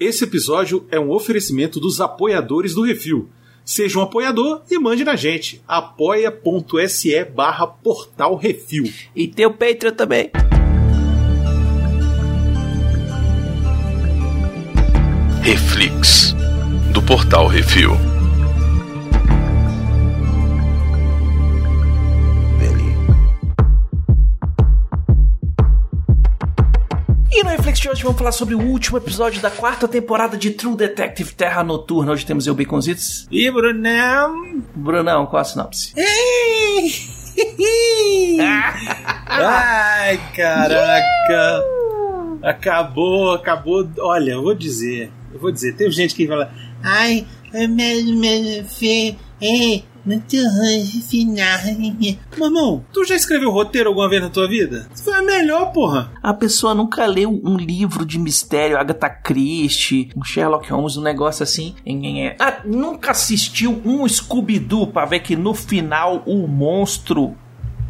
Esse episódio é um oferecimento dos apoiadores do Refil. Seja um apoiador e mande na gente. apoia.se barra portal Refil. E tem o Patreon também. Reflix, do portal Refil. E no Reflex de hoje vamos falar sobre o último episódio da quarta temporada de True Detective Terra Noturna. Hoje temos eu, Baconzitos. E Brunão? Brunão, qual a sinopse? Ai, caraca. Acabou, acabou. Olha, eu vou dizer. Eu vou dizer. Teve gente que fala. Ai, muito final. Mamão, tu já escreveu roteiro alguma vez na tua vida? Isso foi a melhor, porra. A pessoa nunca leu um livro de mistério, Agatha Christie, um Sherlock Holmes, um negócio assim. Ah, nunca assistiu um Scooby-Doo pra ver que no final o monstro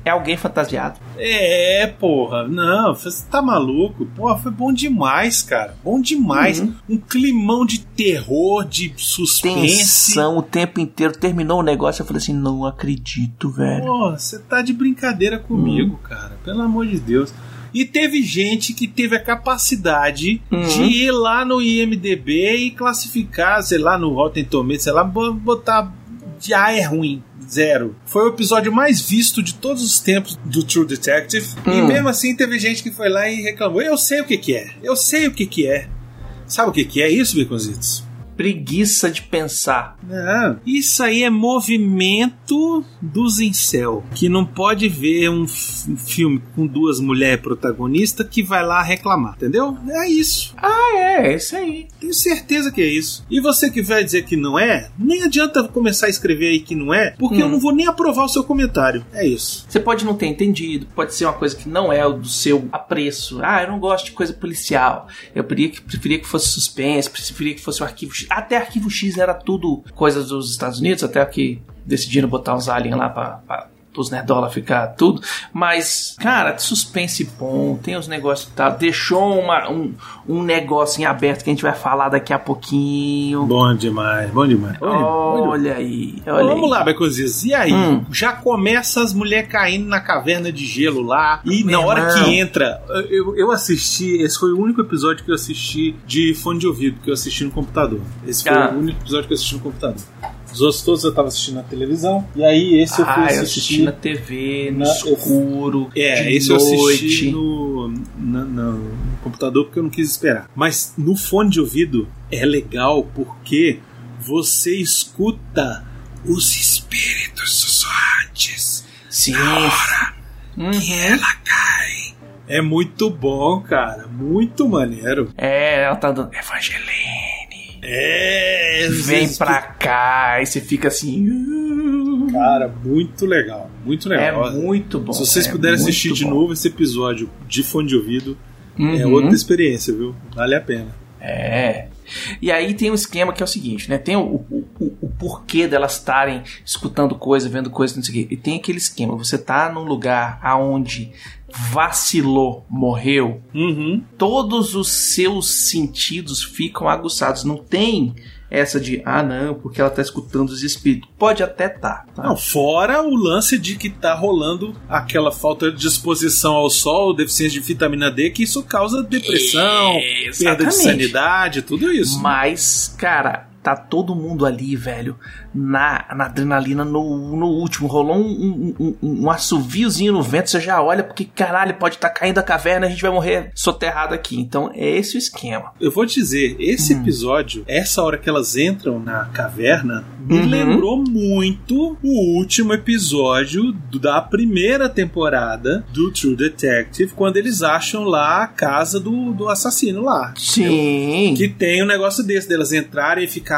é alguém fantasiado. É, porra. Não, você tá maluco? Porra, foi bom demais, cara. Bom demais. Uhum. Um climão de terror, de suspense. Tensão o tempo inteiro. Terminou o negócio, eu falei assim: não acredito, velho. Porra, você tá de brincadeira comigo, uhum. cara. Pelo amor de Deus. E teve gente que teve a capacidade uhum. de ir lá no IMDB e classificar, sei lá, no Rotten Tomatoes, sei lá, botar de ah, é ruim zero. Foi o episódio mais visto de todos os tempos do True Detective. Hum. E mesmo assim teve gente que foi lá e reclamou. Eu sei o que, que é. Eu sei o que, que é. Sabe o que, que é isso, Baconzitos? Preguiça de pensar. É, isso aí é movimento dos incel, que não pode ver um, um filme com duas mulheres protagonistas que vai lá reclamar, entendeu? É isso. Ah, é, é isso aí. Tenho certeza que é isso. E você que vai dizer que não é, nem adianta começar a escrever aí que não é, porque hum. eu não vou nem aprovar o seu comentário. É isso. Você pode não ter entendido, pode ser uma coisa que não é do seu apreço. Ah, eu não gosto de coisa policial. Eu preferia que, preferia que fosse suspense, preferia que fosse um arquivo até Arquivo X era tudo coisas dos Estados Unidos, até que decidiram botar uns aliens lá pra, pra os nerdola ficar tudo. Mas, cara, suspense bom, tem os negócios e tal. Deixou uma, um, um negócio em aberto que a gente vai falar daqui a pouquinho. Bom demais, bom demais. olha, aí, olha Vamos aí. lá, Becosias. E aí? Hum. Já começa as mulheres caindo na caverna de gelo lá. E Meu na hora irmão. que entra, eu, eu assisti. Esse foi o único episódio que eu assisti de fone de ouvido, que eu assisti no computador. Esse foi ah. o único episódio que eu assisti no computador. Os outros todos eu tava assistindo na televisão. E aí esse eu fui ah, assistir. Eu assisti na TV, no na, escuro. É, esse noite. eu assisti no, no, no, computador porque eu não quis esperar. Mas no fone de ouvido é legal porque você escuta os espíritos sussurrantes. Sim. Na hora uhum. que ela cai. É muito bom, cara. Muito maneiro. É, ela tá dando. Evangeline. É, vem pra cá e você fica assim. Uh". Cara, muito legal, muito legal. É muito bom. Se vocês é puderem assistir de novo esse episódio de fone de ouvido, é uhum. é outra experiência, viu? Vale a pena. É. E aí tem um esquema que é o seguinte, né? Tem o, o, o, o porquê delas estarem escutando coisa, vendo coisa, não sei o quê. E tem aquele esquema, você tá num lugar aonde vacilou, morreu, uhum. todos os seus sentidos ficam aguçados. Não tem essa de, ah, não, porque ela tá escutando os espíritos. Pode até tá. tá? Não, fora o lance de que tá rolando aquela falta de exposição ao sol, deficiência de vitamina D, que isso causa depressão, é, perda de sanidade, tudo isso. Mas, cara, tá todo mundo ali, velho, na, na adrenalina no, no último. Rolou um, um, um, um assoviozinho no vento, você já olha, porque caralho, pode estar tá caindo a caverna, a gente vai morrer soterrado aqui. Então é esse o esquema. Eu vou te dizer, esse hum. episódio, essa hora que elas entram na caverna, me uhum. lembrou muito o último episódio da primeira temporada do True Detective, quando eles acham lá a casa do, do assassino lá. Sim. Que tem um negócio desse, delas entrarem e ficar.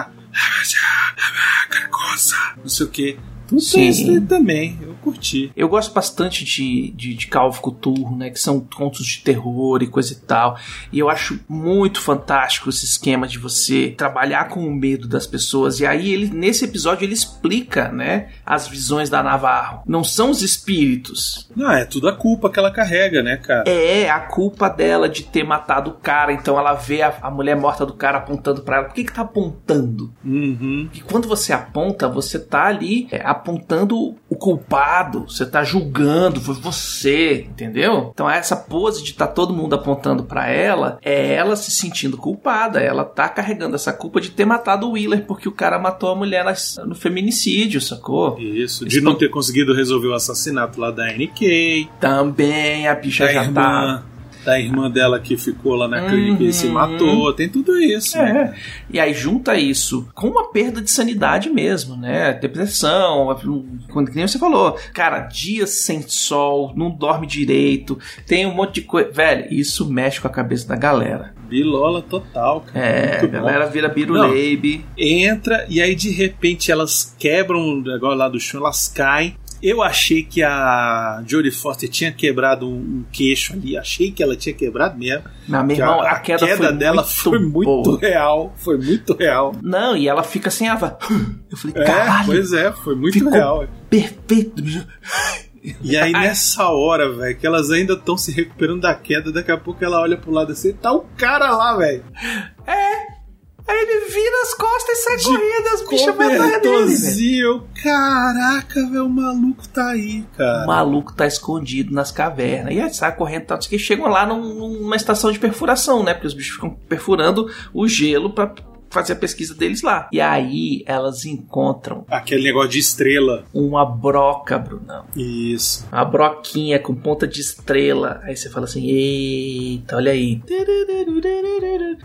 Não sei o que Tudo Sim. também, eu curti. Eu gosto bastante de, de, de of Cthulhu, né? Que são contos de terror e coisa e tal. E eu acho muito fantástico esse esquema de você trabalhar com o medo das pessoas. E aí, ele, nesse episódio, ele explica, né? As visões da Navarro. Não são os espíritos. Não, é tudo a culpa que ela carrega, né, cara? É a culpa dela de ter matado o cara. Então ela vê a, a mulher morta do cara apontando pra ela. Por que que tá apontando? Uhum. Porque quando você aponta, você tá ali é, apontando o culpado, você tá julgando, foi você, entendeu? Então essa pose de tá todo mundo apontando pra ela, é ela se sentindo culpada, ela tá carregando essa culpa de ter matado o Wheeler porque o cara matou a mulher no feminicídio, sacou? Isso, de não ter conseguido resolver o assassinato lá da NK, Também a bicha da já tá. Da irmã dela que ficou lá na clínica e se Uhum. matou, tem tudo isso. né? É. E aí junta isso com uma perda de sanidade mesmo, né? Depressão, quando que nem você falou, cara, dias sem sol, não dorme direito, tem um monte de coisa. Velho, isso mexe com a cabeça da galera. Bilola total, cara. É, a Muito bom. galera vira biruleibe. Entra e aí de repente elas quebram o negócio lá do chão, elas caem. Eu achei que a Jodie Foster tinha quebrado um, queixo ali, achei que ela tinha quebrado mesmo. Meu Que irmão, a, queda, foi dela muito foi muito boa. real, foi muito real. Não, e ela fica sem ava. Eu falei, É, caralho, pois é, foi muito real. perfeito. E aí nessa hora, velho, que elas ainda estão se recuperando da queda, daqui a pouco ela olha pro lado assim, tá o cara lá, velho. Aí ele vira as costas e sai De correndo, as bichas eu, caraca, velho, o maluco tá aí, cara. O maluco tá escondido nas cavernas. E aí sai correndo, tal, que chegam lá num- numa estação de perfuração, né? Porque os bichos ficam perfurando o gelo pra fazer a pesquisa deles lá. E aí elas encontram Aquele negócio de estrela. uma broca, Brunão. Isso. Uma broquinha com ponta de estrela. Aí você fala assim: eita, olha aí.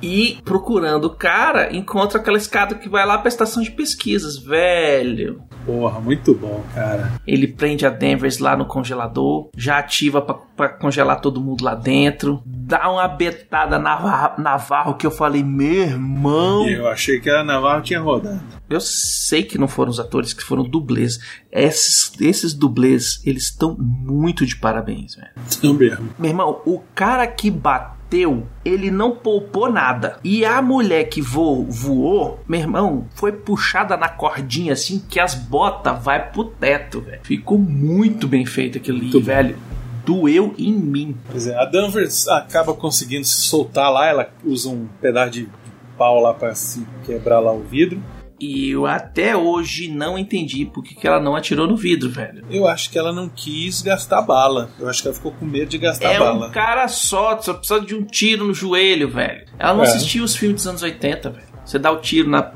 E procurando o cara, encontra aquela escada que vai lá pra estação de pesquisas, velho. Porra, muito bom, cara. Ele prende a Danvers lá no congelador, já ativa pra, pra congelar todo mundo lá dentro, dá uma betada na Navarro que eu falei, meu irmão. Eu achei que a Navarro tinha rodado. Eu sei que não foram os atores, que foram dublês. Esses, esses dublês, eles estão muito de parabéns, velho. Não mesmo. Meu irmão, o cara que bateu, ele não poupou nada. E a mulher que voou, voou, meu irmão, foi puxada na cordinha assim que as botas vai pro teto, velho. Ficou muito bem feito aquilo ali, velho. Doeu em mim. Pois é, a Danvers acaba conseguindo se soltar lá, ela usa um pedaço de pau lá pra se quebrar lá o vidro. E eu até hoje não entendi por que, que ela não atirou no vidro, velho. Eu acho que ela não quis gastar bala. Eu acho que ela ficou com medo de gastar é bala. um cara só, só precisa de um tiro no joelho, velho. Ela não É. assistiu os filmes dos anos 80, velho. Você dá o tiro na,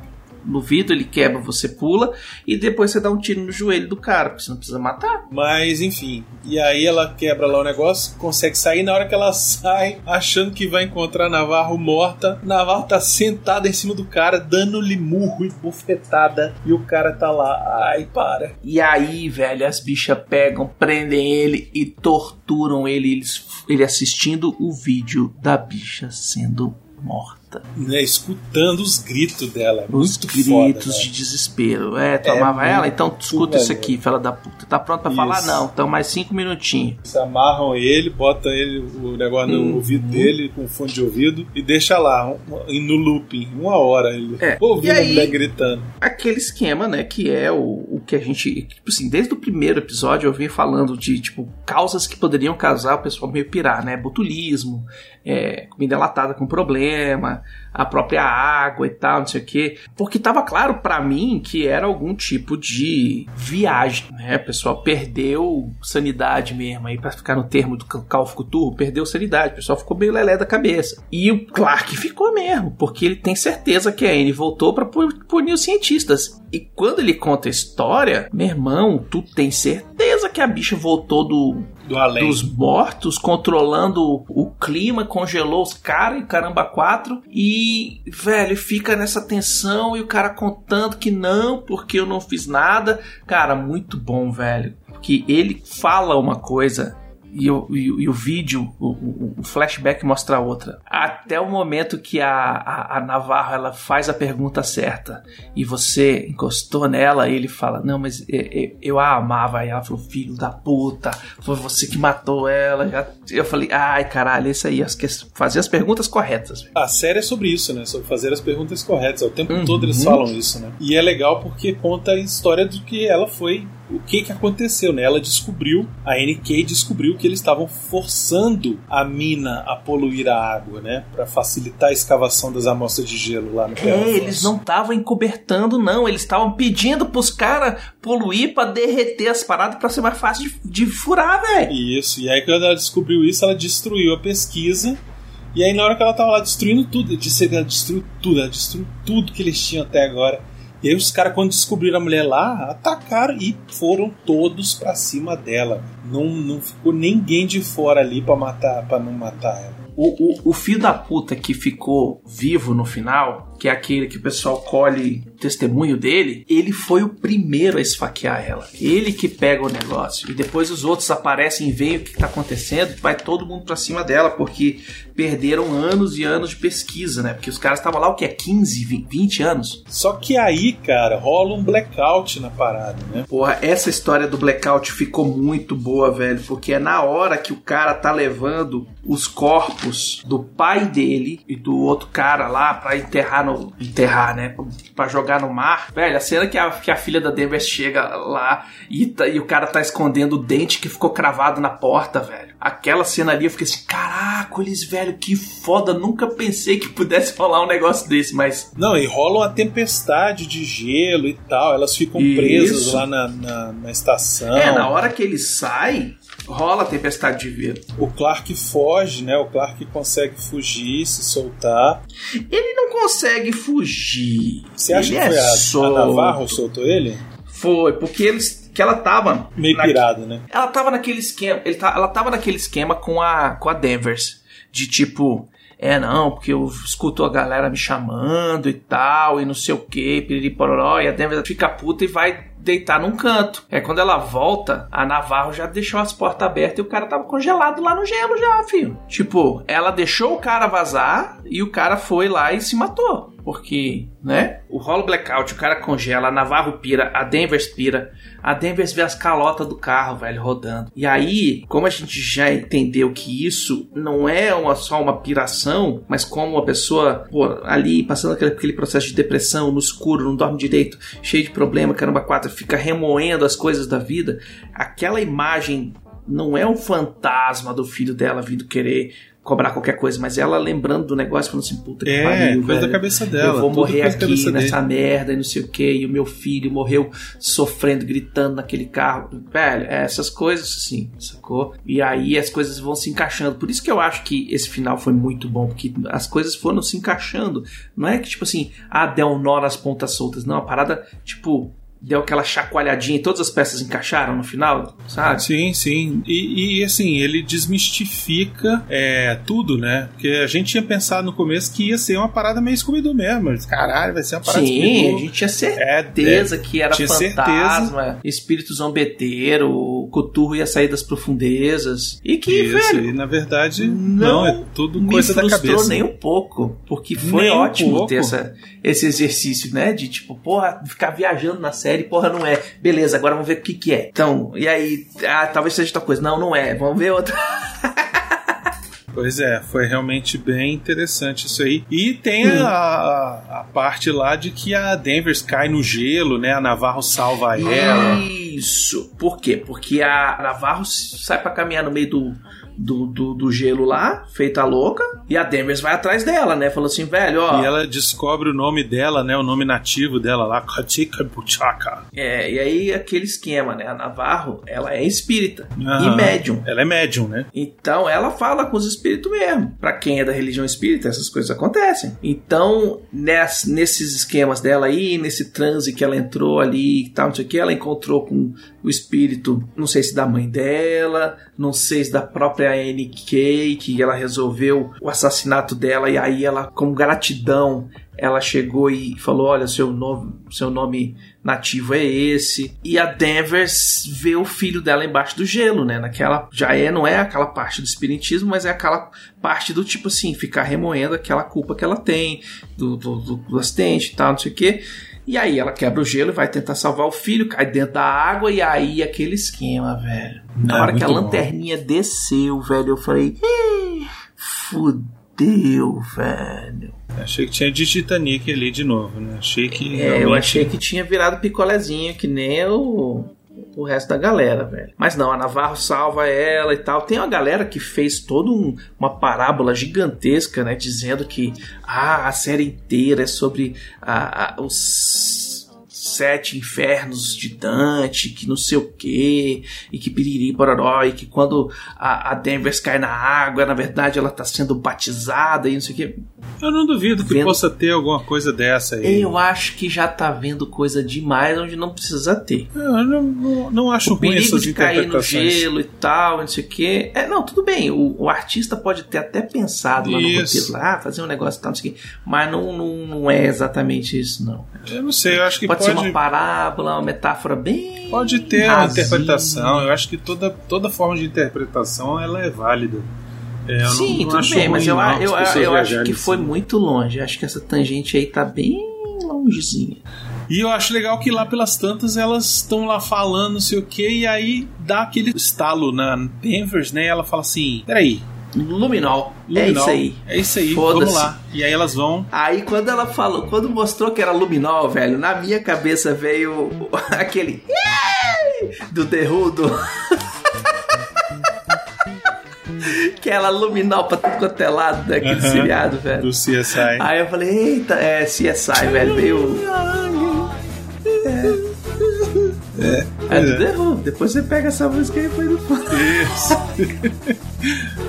no vidro, ele quebra, você pula, e depois você dá um tiro no joelho do cara, porque você não precisa matar. Mas enfim, e aí ela quebra lá o negócio, consegue sair. Na hora que ela sai, achando que vai encontrar Navarro morta, Navarro tá sentada em cima do cara, dando-lhe murro e bufetada, e o cara tá lá. Ai, para. E aí, velho, as bichas pegam, prendem ele e torturam ele, eles, ele assistindo o vídeo da bicha sendo morta. Né, escutando os gritos dela. Os gritos foda, de né? desespero. É, tu É amava ela? muito Então escuta isso aqui, fela da puta. Tá pronto pra falar? Isso. Não, então mais cinco minutinhos. Se amarram ele, bota ele, o negócio no Uhum. ouvido dele, com fone de ouvido, e deixa lá, um- no looping, uma hora ele É, ouvindo aí- a mulher gritando. aquele esquema, né, que é o, o que a gente, tipo assim, desde o primeiro episódio eu venho falando de, tipo, causas que poderiam causar o pessoal meio pirar, né, botulismo, é, comida enlatada com problema, a própria água e tal, não sei o que, porque tava claro pra mim que era algum tipo de viagem, né, pessoal perdeu sanidade mesmo, aí pra ficar no termo do of Cthulhu, perdeu sanidade, o pessoal ficou meio lelé da cabeça. E o Clark ficou mesmo, porque ele tem certeza que a Anne voltou pu- punir os cientistas. E quando ele conta a história, meu irmão, tu tem certeza que a bicha voltou do, Do dos mortos, controlando o clima, congelou os caras e caramba quatro. E, velho, fica nessa tensão e o cara contando que não, porque eu não fiz nada. Cara, muito bom, velho. Que ele fala uma coisa e o, e, e o vídeo, o, o, o, flashback mostra a outra. Até o momento que a, a, a, Navarro ela faz a pergunta certa e você encostou nela e ele fala: Não, mas eu, eu, a amava. Aí ela falou: Filho da puta, foi você que matou ela. Eu falei: Ai caralho, é isso aí, fazer as perguntas corretas. A série é sobre isso, né? Sobre fazer as perguntas corretas. O tempo uhum. todo eles falam isso, né? E é legal porque conta a história do que ela foi o que que aconteceu, né? Ela descobriu, a NK descobriu que eles estavam forçando a mina a poluir a água, né? Para facilitar a escavação das amostras de gelo lá no É, eles não estavam encobertando, não. Eles estavam pedindo pros caras poluir para derreter as paradas para ser mais fácil de, de furar, velho. Isso. E aí quando ela descobriu isso, ela destruiu a pesquisa. E aí na hora que ela tava lá destruindo tudo, disse ela destruiu tudo, ela destruiu tudo que eles tinham até agora. E aí os caras, quando descobriram a mulher lá, atacaram e foram todos para cima dela. Não, não ficou ninguém de fora ali para matar, para não matar ela. O, o, o filho da puta que ficou vivo no final, que é aquele que o pessoal colhe testemunho dele, ele foi o primeiro a esfaquear ela. Ele que pega o negócio. E depois os outros aparecem e veem o que está acontecendo, vai todo mundo pra cima dela, porque perderam anos e anos de pesquisa, né? Porque os caras estavam lá, o que é? 15, 20 anos? Só que aí, cara, rola um blackout na parada, né? Porra, essa história do blackout ficou muito boa, velho, porque é na hora que o cara tá levando os corpos do pai dele e do outro cara lá para enterrar no. enterrar, né? Pra jogar no mar. Velho, a cena que a, que a filha da Denver chega lá e, tá, e o cara tá escondendo o dente que ficou cravado na porta, velho. Aquela cena ali eu fiquei assim, caraca, eles, velho, que foda. Nunca pensei que pudesse rolar um negócio desse, mas. Não, e rola uma tempestade de gelo e tal. Elas ficam Isso. presas lá na, na, na estação. É, na hora que ele sai, rola a tempestade de vento. O Clark foge, né? O Clark consegue fugir, se soltar. Ele não consegue fugir. Você acha ele que foi a, a Navarro soltou ele? Foi, porque eles que ela tava meio na, pirada, né? Ela tava naquele esquema, ele tá, ela tava naquele esquema com a com a Denvers de tipo é, não, porque eu escuto a galera me chamando e tal, e não sei o que, piriri pororó, e a Denver fica puta e vai deitar num canto. É quando ela volta, a Navarro já deixou as portas abertas e o cara tava congelado lá no gelo já, filho. Tipo, ela deixou o cara vazar e o cara foi lá e se matou. Porque, né? O rolo blackout, o cara congela, a Navarro pira, a Denver pira, a Denver vê as calotas do carro, velho, rodando. E aí, como a gente já entendeu que isso não é uma, só uma piração, mas como uma pessoa, pô, ali passando aquele, aquele processo de depressão, no escuro, não dorme direito, cheio de problema, caramba, quatro, fica remoendo as coisas da vida, aquela imagem não é um fantasma do filho dela vindo querer cobrar qualquer coisa, mas ela lembrando do negócio, falando assim, puta que é, pariu, coisa velho, da cabeça dela. Eu vou morrer aqui nessa dele. merda e não sei o que, e o meu filho morreu sofrendo, gritando naquele carro. Velho, é essas coisas assim, sacou? E aí as coisas vão se encaixando. Por isso que eu acho que esse final foi muito bom, porque as coisas foram se encaixando. Não é que, tipo assim, ah, deu um nó nas pontas soltas. Não, a parada, tipo, deu aquela chacoalhadinha e todas as peças encaixaram no final, sabe? Sim, sim. E, e assim, ele desmistifica é, tudo, né? Porque a gente tinha pensado no começo que ia ser uma parada meio scooby mesmo. Caralho, vai ser uma parada Sim, a gente tinha certeza é, é, que era fantasma, certeza. espírito zombeteiro, o Coturro ia sair das profundezas. E que, Isso, velho... E na verdade, não, não é tudo coisa da cabeça. nem um pouco, porque foi nem ótimo um ter essa, esse exercício, né? De tipo, porra, ficar viajando na série série, porra, não é. Beleza, agora vamos ver o que que é. Então, e aí, ah, talvez seja outra coisa. Não, não é. Vamos ver outra. Pois é, foi realmente bem interessante isso aí. E tem a, a, a, parte lá de que a Denver cai no gelo, né? A Navarro salva ela. Isso. Por quê? Porque a Navarro sai para caminhar no meio do, do, do, do, gelo lá, feita louca, e a Demers vai atrás dela, né? Falou assim, velho, ó. E ela descobre o nome dela, né? O nome nativo dela lá, Katika Buchaka. É, e aí aquele esquema, né? A Navarro, ela é espírita e médium. Ela é médium, né? Então ela fala com os espíritos mesmo. Pra quem é da religião espírita, essas coisas acontecem. Então, ness, nesses esquemas dela aí, nesse transe que ela entrou ali e tal, não sei o que, ela encontrou com o espírito, não sei se da mãe dela, não sei se da própria a NK, que ela resolveu o assassinato dela e aí ela, com gratidão, ela chegou e falou: Olha, seu nome, seu nome nativo é esse. E a Danvers vê o filho dela embaixo do gelo, né? Naquela. Já é, não é aquela parte do espiritismo, mas é aquela parte do tipo assim, ficar remoendo aquela culpa que ela tem do, do, do, do acidente e tal, não sei o quê. E aí ela quebra o gelo e vai tentar salvar o filho, cai dentro da água e aí aquele esquema, velho. Na É, hora que a muito bom. lanterninha desceu, velho, eu falei, "Ih, fudeu, velho. Achei que tinha de Titanic ali de novo, né? Achei que. É, eu achei que tinha virado picolézinho, que nem o, o resto da galera, velho. Mas não, a Navarro salva ela e tal. Tem uma galera que fez toda um- uma parábola gigantesca, né? Dizendo que ah, a série inteira é sobre os sete infernos de Dante, que não sei o que, e que piriri pororó, e que quando a, a cai na água, na verdade ela tá sendo batizada e não sei o que. Eu não duvido que Vendo- possa ter alguma coisa dessa aí. Eu acho que já tá vendo coisa demais onde não precisa ter. Eu não, não, não acho O ruim perigo essas de cair no gelo e tal, não sei o quê. É, não, tudo bem. O, o artista pode ter até pensado lá no Isso. roteiro, lá, ah, fazer um negócio e tal, não sei o quê. Mas não, não, não é exatamente isso, não. Eu não sei, eu acho que Pode, pode, ser uma parábola, uma metáfora bem. pode ter uma rasinha. interpretação. Eu acho que toda, toda forma de interpretação ela é válida. É, eu não- Sim, não tudo acho bem, mas eu, não, eu, pessoas eu acho que foi muito longe. Acho que essa tangente aí tá bem longezinha. E eu acho legal que lá pelas tantas elas estão lá falando, não sei o que, e aí dá aquele estalo na Denvers, né? E ela fala assim: peraí, Luminol. É Luminol, isso aí. É isso aí, vamos lá. E aí elas vão. Aí quando ela falou, quando mostrou que era luminol, velho, na minha cabeça veio aquele do The Que era luminol pra tudo quanto é lado daquele Aham. seriado, velho. Do CSI. Aí eu falei, eita, é CSI, velho, veio... É, do The Who. Depois você pega essa música e põe no fundo. Isso.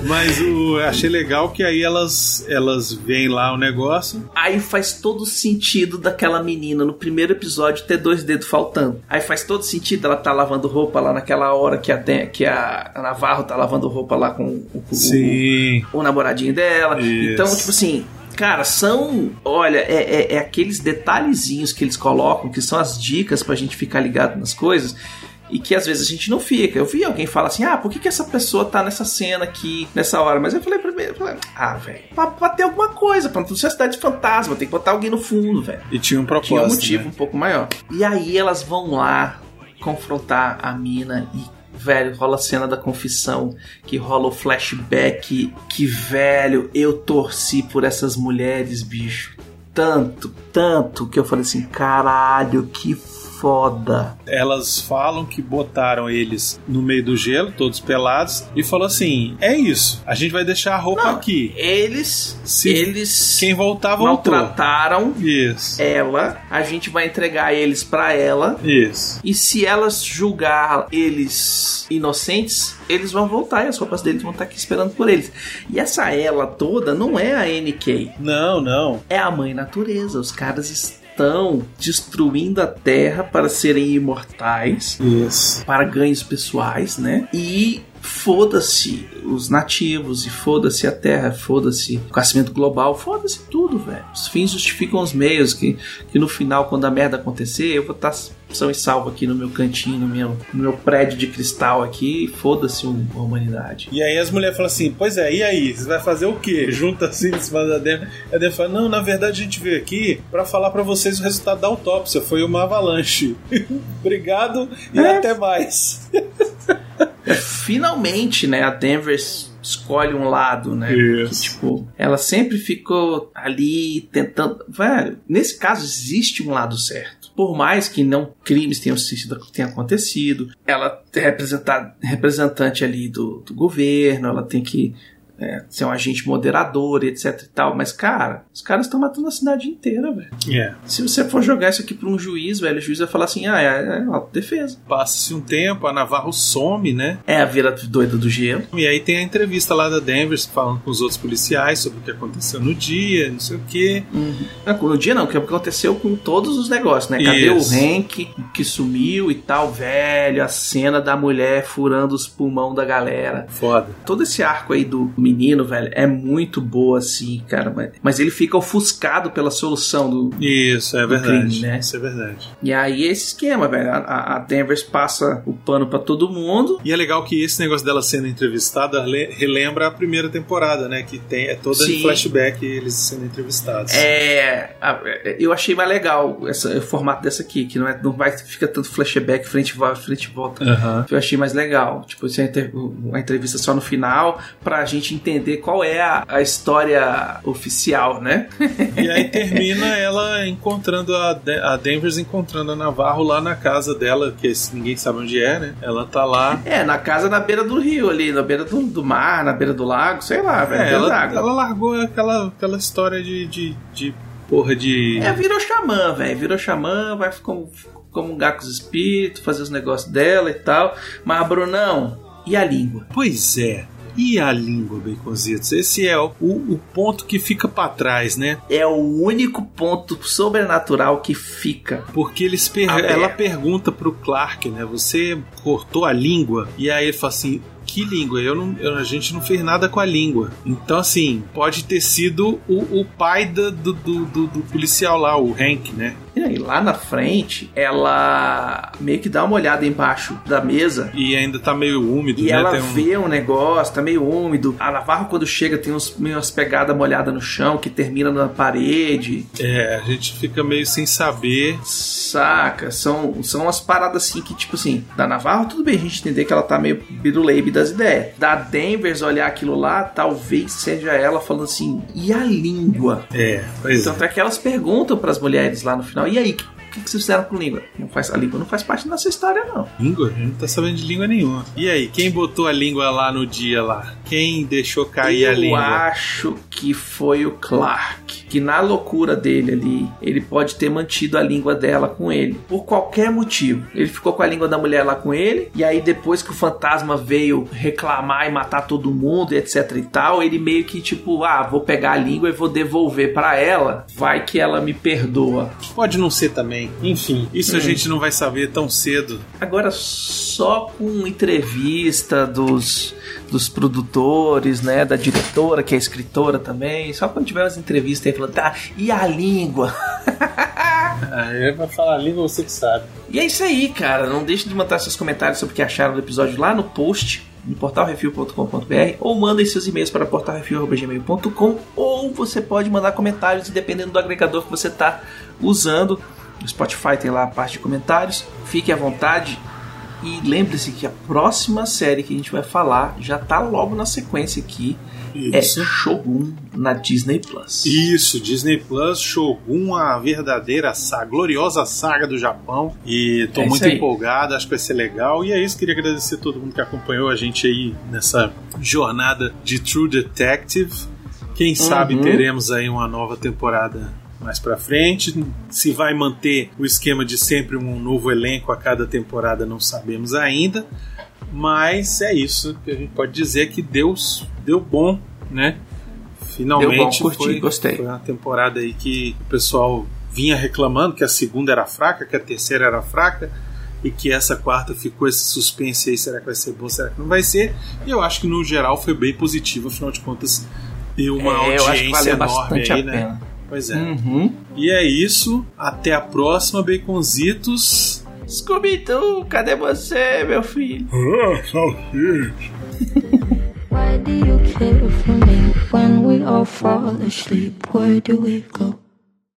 Mas o, eu achei legal que aí elas, elas veem lá o negócio. Aí faz todo sentido daquela menina no primeiro episódio ter dois dedos faltando. Aí faz todo sentido ela tá lavando roupa lá naquela hora que a, que a Navarro tá lavando roupa lá com o, o- Sim. o, o namoradinho dela. Isso. Então, tipo assim. Cara, são. Olha, é, é- é aqueles detalhezinhos que eles colocam, que são as dicas pra gente ficar ligado nas coisas. E que às vezes a gente não fica. Eu vi alguém falar assim: ah, por que, que essa pessoa tá nessa cena aqui, nessa hora? Mas eu falei primeiro, eu falei, ah, velho, pra, pra ter alguma coisa, pra não ser cidade de fantasma, tem que botar alguém no fundo, velho. E tinha um propósito. Tinha um motivo né? um pouco maior. E aí elas vão lá confrontar a mina e. Velho, rola a cena da confissão, que rola o flashback, que, velho, eu torci por essas mulheres, bicho. Tanto, tanto, que eu falei assim, caralho, que foda. Elas falam que botaram eles no meio do gelo, todos pelados, e falou assim: é isso, a gente vai deixar a roupa Não, aqui. Eles, Se eles Quem voltar, voltou. maltrataram Isso. ela, a gente vai entregar eles pra ela, Isso. E se elas julgar eles inocentes, eles vão voltar e as roupas deles vão estar aqui esperando por eles. E essa ela toda não é a NK, Não, não. é a mãe natureza. Os caras estão destruindo a Terra para serem imortais, Isso. para ganhos pessoais, né? E foda-se os nativos, e foda-se a Terra, foda-se o aquecimento global, foda-se tudo, velho. Os fins justificam os meios, que, que no final, quando a merda acontecer, eu vou estar são e salvo aqui no meu cantinho, no meu, no meu prédio de cristal aqui, foda-se a humanidade. E aí as mulheres falam assim: Pois é, e aí? Você vai fazer o quê? Junta assim em cima da Débora. A Débora fala: Não, na verdade a gente veio aqui pra falar pra vocês o resultado da autópsia. Foi uma avalanche. Obrigado e É. até mais. Finalmente, né, a Denver escolhe um lado, né? Isso. Que, tipo, ela sempre ficou ali tentando. Velho, nesse caso existe um lado certo. Por mais que não crimes tenham, sido, tenham acontecido, ela é representa- representante ali do, do governo, ela tem que é, ser um agente moderador, etc e tal. Mas, cara, os caras estão matando a cidade inteira, velho. É. Se você for jogar isso aqui pra um juiz, velho, o juiz vai falar assim: ah, é, é autodefesa. Passa-se um tempo, a Navarro some, né? É a vira doida do gelo. E aí tem a entrevista lá da Denver falando com os outros policiais sobre o que aconteceu no dia, não sei o quê. Não, no dia não, o que aconteceu com todos os negócios, né? Cadê Isso. o Hank que sumiu e tal, velho? A cena da mulher furando os pulmão da galera. Foda. Todo esse arco aí do menino, velho, é muito boa, assim, cara. Mas, mas ele fica ofuscado pela solução do. Isso, é Do verdade. crime, né? Isso é verdade. E aí esse esquema, velho. A, a Denver passa o pano pra todo mundo. E é legal que esse negócio dela sendo entrevistada le- relembra a primeira temporada, né? Que tem, é toda Sim. em flashback eles sendo entrevistados. É, a- eu achei mais legal essa- o formato dessa aqui, que não, é, não vai fica tanto flashback, frente e frente e volta. Aham. Eu achei mais legal. Tipo, inter- uma entrevista só no final, pra gente entender qual é a, a história oficial, né? E aí termina ela encontrando a, De a Denver encontrando a Navarro lá na casa dela, que ninguém sabe onde é, né? Ela tá lá. É, na casa na beira do rio ali, na beira do, do mar, na beira do lago, sei lá, velho. É, ela, ela largou aquela, aquela história de, de, de porra de. É, virou xamã, velho. Virou xamã, vai como, comungar com os espíritos, fazer os negócios dela e tal. Mas, Brunão, e a língua? Pois é. E a língua, Baconzitos? Esse é o, o ponto que fica pra trás, né? É o único ponto sobrenatural que fica. Porque eles per- Aberto. ela pergunta pro Clark, né? Você cortou a língua? E aí ele fala assim. Que língua? Eu não, eu- a gente não fez nada com a língua. Então, assim, pode ter sido o, o pai do, do, do- do policial lá, o Hank, né? E aí, lá na frente, ela meio que dá uma olhada embaixo da mesa. E ainda tá meio úmido, E né? ela Tem um- vê um negócio, tá meio úmido. A Navarro, quando chega, tem uns, meio umas pegadas molhadas no chão que termina na parede. É, a gente fica meio sem saber. Saca? São, são umas paradas assim que, tipo assim, da Navarro, tudo bem a gente entender que ela tá meio biruleibe das ideias. Da Denvers olhar aquilo lá, talvez seja ela falando assim, e a língua? É, pois Tanto é que elas perguntam pras mulheres lá no final, e aí, o que, que vocês fizeram com língua? Não faz, a língua não faz parte da nossa história, não. Língua? A gente não tá sabendo de língua nenhuma. E aí, quem botou a língua lá no dia lá? Quem deixou cair a Eu língua? acho que foi o Clark. Que na loucura dele ali, ele pode ter mantido a língua dela com ele. Por qualquer motivo. Ele ficou com a língua da mulher lá com ele. E aí, depois que o fantasma veio reclamar e matar todo mundo, etc e tal, ele meio que tipo, ah, vou pegar a língua e vou devolver pra ela. Vai que ela me perdoa. Pode não ser também. Enfim, isso a Hum. gente não vai saber tão cedo. Agora, só com entrevista dos, dos produtores, né? Da diretora, que é escritora também. Só quando tiver umas entrevistas aí falando, tá, e a língua? Aí vai falar a língua, você que sabe. E é isso aí, cara. Não deixe de mandar seus comentários sobre o que acharam do episódio lá no post no portalrefil.com.br ou mandem seus e-mails para portalrefil.gmail.com ou você pode mandar comentários dependendo do agregador que você está usando. O Spotify tem lá a parte de comentários. Fique à vontade. E lembre-se que a próxima série que a gente vai falar já tá logo na sequência aqui. Isso. É Shogun na Disney Plus. Isso, Disney Plus, Shogun, a verdadeira saga, gloriosa saga do Japão. E tô É muito empolgado, acho que vai ser legal. E é isso, queria agradecer a todo mundo que acompanhou a gente aí nessa jornada de True Detective. Quem sabe Uhum. teremos aí uma nova temporada mais pra frente. Se vai manter o esquema de sempre um novo elenco a cada temporada, não sabemos ainda. Mas é isso que a gente pode dizer que Deus deu bom, né? Finalmente Deu bom, curti, foi, gostei. foi uma temporada aí que o pessoal vinha reclamando que a segunda era fraca, que a terceira era fraca e que essa quarta ficou esse suspense aí, será que vai ser bom, será que não vai ser? E eu acho que no geral foi bem positivo, afinal de contas deu uma É, audiência enorme bastante aí, né? pena. Pois é. Uhum. E é isso, até a próxima, Baconzitos. Scooby-Doo, cadê você, meu filho? Why do you care for me when we all fall asleep? Where do we go?